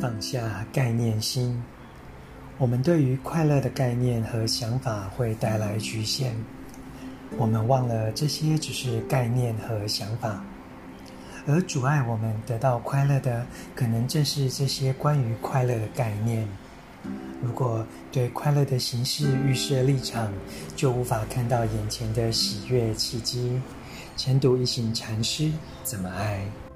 放下概念心。我们对于快乐的概念和想法会带来局限。我们忘了这些只是概念和想法。而阻碍我们得到快乐的可能正是这些关于快乐的概念。如果对快乐的形式预设立场就无法看到眼前的喜悦契机。晨读一行禅师怎么爱？